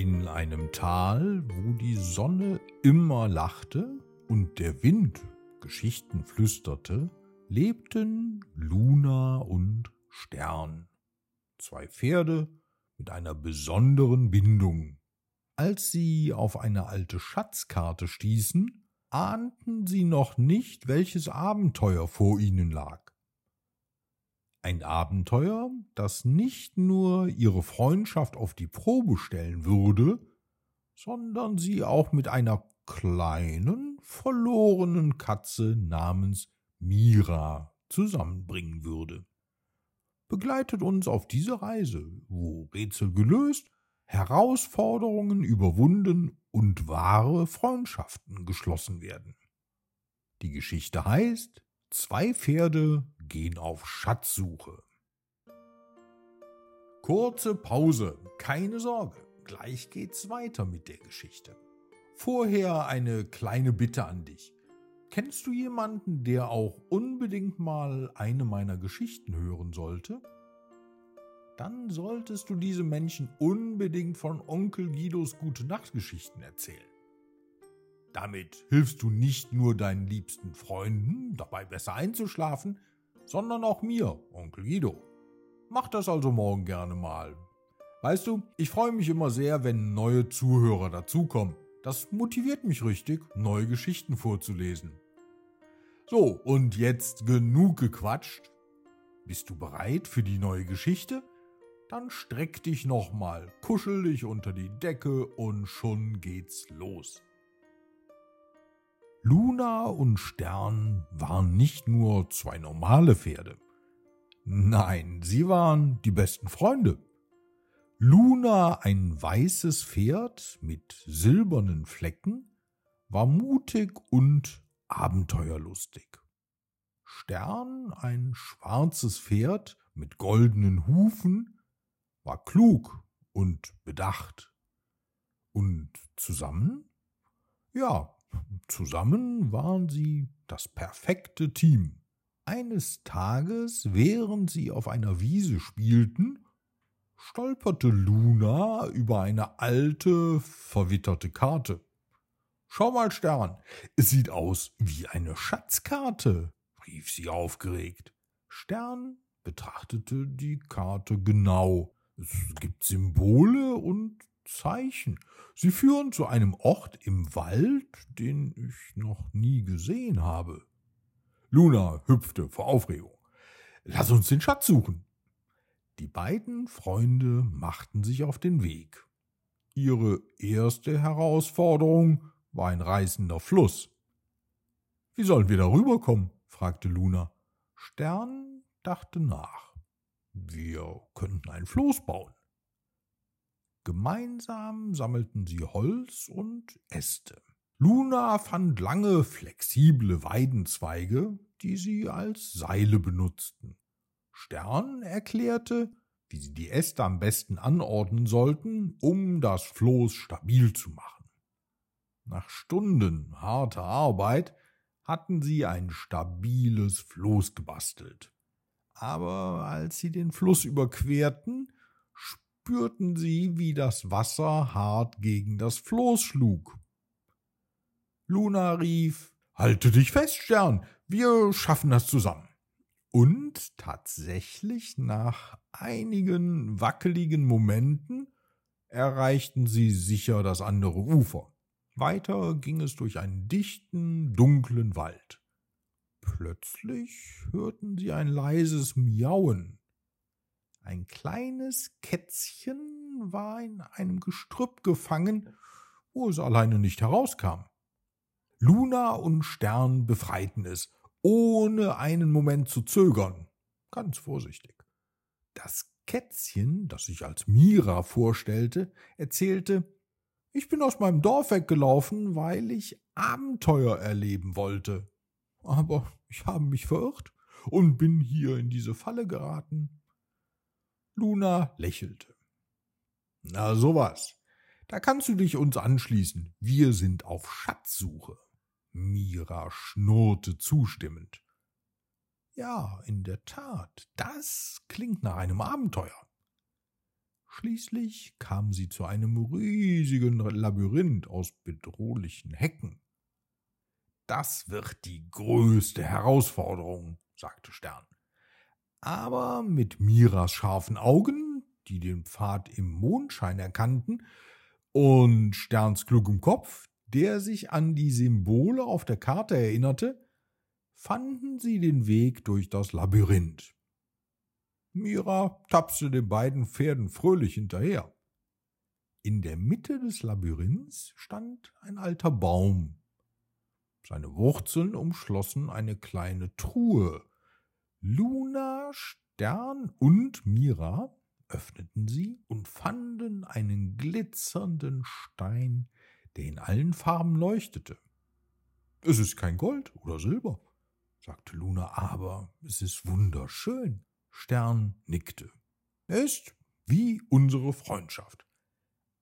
In einem Tal, wo die Sonne immer lachte und der Wind Geschichten flüsterte, lebten Luna und Stern, zwei Pferde mit einer besonderen Bindung. Als sie auf eine alte Schatzkarte stießen, ahnten sie noch nicht, welches Abenteuer vor ihnen lag. Ein Abenteuer, das nicht nur ihre Freundschaft auf die Probe stellen würde, sondern sie auch mit einer kleinen, verlorenen Katze namens Mira zusammenbringen würde. Begleitet uns auf diese Reise, wo Rätsel gelöst, Herausforderungen überwunden und wahre Freundschaften geschlossen werden. Die Geschichte heißt Zwei Pferde gehen auf Schatzsuche. Kurze Pause, keine Sorge, gleich geht's weiter mit der Geschichte. Vorher eine kleine Bitte an dich. Kennst du jemanden, der auch unbedingt mal eine meiner Geschichten hören sollte? Dann solltest du diesem Menschen unbedingt von Onkel Guidos Gute Nachtgeschichten erzählen. Damit hilfst du nicht nur deinen liebsten Freunden dabei besser einzuschlafen, sondern auch mir, Onkel Guido. Mach das also morgen gerne mal. Weißt du, ich freue mich immer sehr, wenn neue Zuhörer dazukommen. Das motiviert mich richtig, neue Geschichten vorzulesen. So, und jetzt genug gequatscht. Bist du bereit für die neue Geschichte? Dann streck dich nochmal, kuschel dich unter die Decke und schon geht's los. Luna und Stern waren nicht nur zwei normale Pferde. Nein, sie waren die besten Freunde. Luna, ein weißes Pferd mit silbernen Flecken, war mutig und abenteuerlustig. Stern, ein schwarzes Pferd mit goldenen Hufen, war klug und bedacht. Und zusammen? Ja, Zusammen waren sie das perfekte Team. Eines Tages, während sie auf einer Wiese spielten, stolperte Luna über eine alte, verwitterte Karte. Schau mal, Stern, es sieht aus wie eine Schatzkarte, rief sie aufgeregt. Stern betrachtete die Karte genau. Es gibt Symbole und Zeichen. Sie führen zu einem Ort im Wald, den ich noch nie gesehen habe. Luna hüpfte vor Aufregung. Lass uns den Schatz suchen. Die beiden Freunde machten sich auf den Weg. Ihre erste Herausforderung war ein reißender Fluss. Wie sollen wir darüber kommen? fragte Luna. Stern dachte nach. Wir könnten ein Floß bauen. Gemeinsam sammelten sie Holz und Äste. Luna fand lange, flexible Weidenzweige, die sie als Seile benutzten. Stern erklärte, wie sie die Äste am besten anordnen sollten, um das Floß stabil zu machen. Nach Stunden harter Arbeit hatten sie ein stabiles Floß gebastelt. Aber als sie den Fluss überquerten, spürten sie, wie das Wasser hart gegen das Floß schlug. Luna rief Halte dich fest, Stern, wir schaffen das zusammen. Und tatsächlich nach einigen wackeligen Momenten erreichten sie sicher das andere Ufer. Weiter ging es durch einen dichten, dunklen Wald. Plötzlich hörten sie ein leises Miauen. Ein kleines Kätzchen war in einem Gestrüpp gefangen, wo es alleine nicht herauskam. Luna und Stern befreiten es, ohne einen Moment zu zögern, ganz vorsichtig. Das Kätzchen, das sich als Mira vorstellte, erzählte, ich bin aus meinem Dorf weggelaufen, weil ich Abenteuer erleben wollte. Aber ich habe mich verirrt und bin hier in diese Falle geraten. Luna lächelte. Na sowas. Da kannst du dich uns anschließen. Wir sind auf Schatzsuche. Mira schnurrte zustimmend. Ja, in der Tat, das klingt nach einem Abenteuer. Schließlich kamen sie zu einem riesigen Labyrinth aus bedrohlichen Hecken. Das wird die größte Herausforderung, sagte Stern. Aber mit Miras scharfen Augen, die den Pfad im Mondschein erkannten, und Sterns klugem Kopf, der sich an die Symbole auf der Karte erinnerte, fanden sie den Weg durch das Labyrinth. Mira tapste den beiden Pferden fröhlich hinterher. In der Mitte des Labyrinths stand ein alter Baum. Seine Wurzeln umschlossen eine kleine Truhe. Luna, Stern und Mira öffneten sie und fanden einen glitzernden Stein, der in allen Farben leuchtete. Es ist kein Gold oder Silber, sagte Luna, aber es ist wunderschön. Stern nickte. Er ist wie unsere Freundschaft.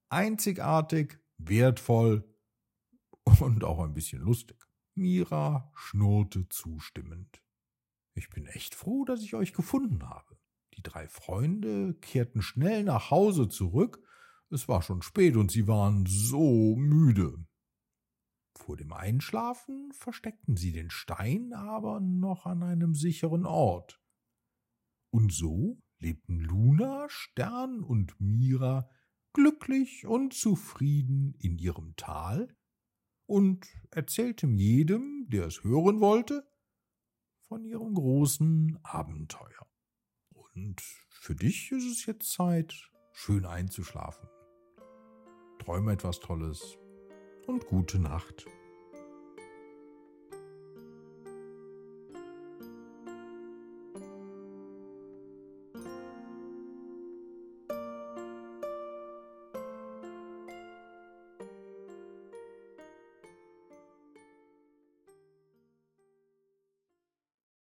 Einzigartig, wertvoll und auch ein bisschen lustig. Mira schnurrte zustimmend. Ich bin echt froh, dass ich euch gefunden habe. Die drei Freunde kehrten schnell nach Hause zurück. Es war schon spät und sie waren so müde. Vor dem Einschlafen versteckten sie den Stein aber noch an einem sicheren Ort. Und so lebten Luna, Stern und Mira glücklich und zufrieden in ihrem Tal und erzählten jedem, der es hören wollte, von ihrem großen Abenteuer. Und für dich ist es jetzt Zeit, schön einzuschlafen. Träume etwas Tolles und gute Nacht.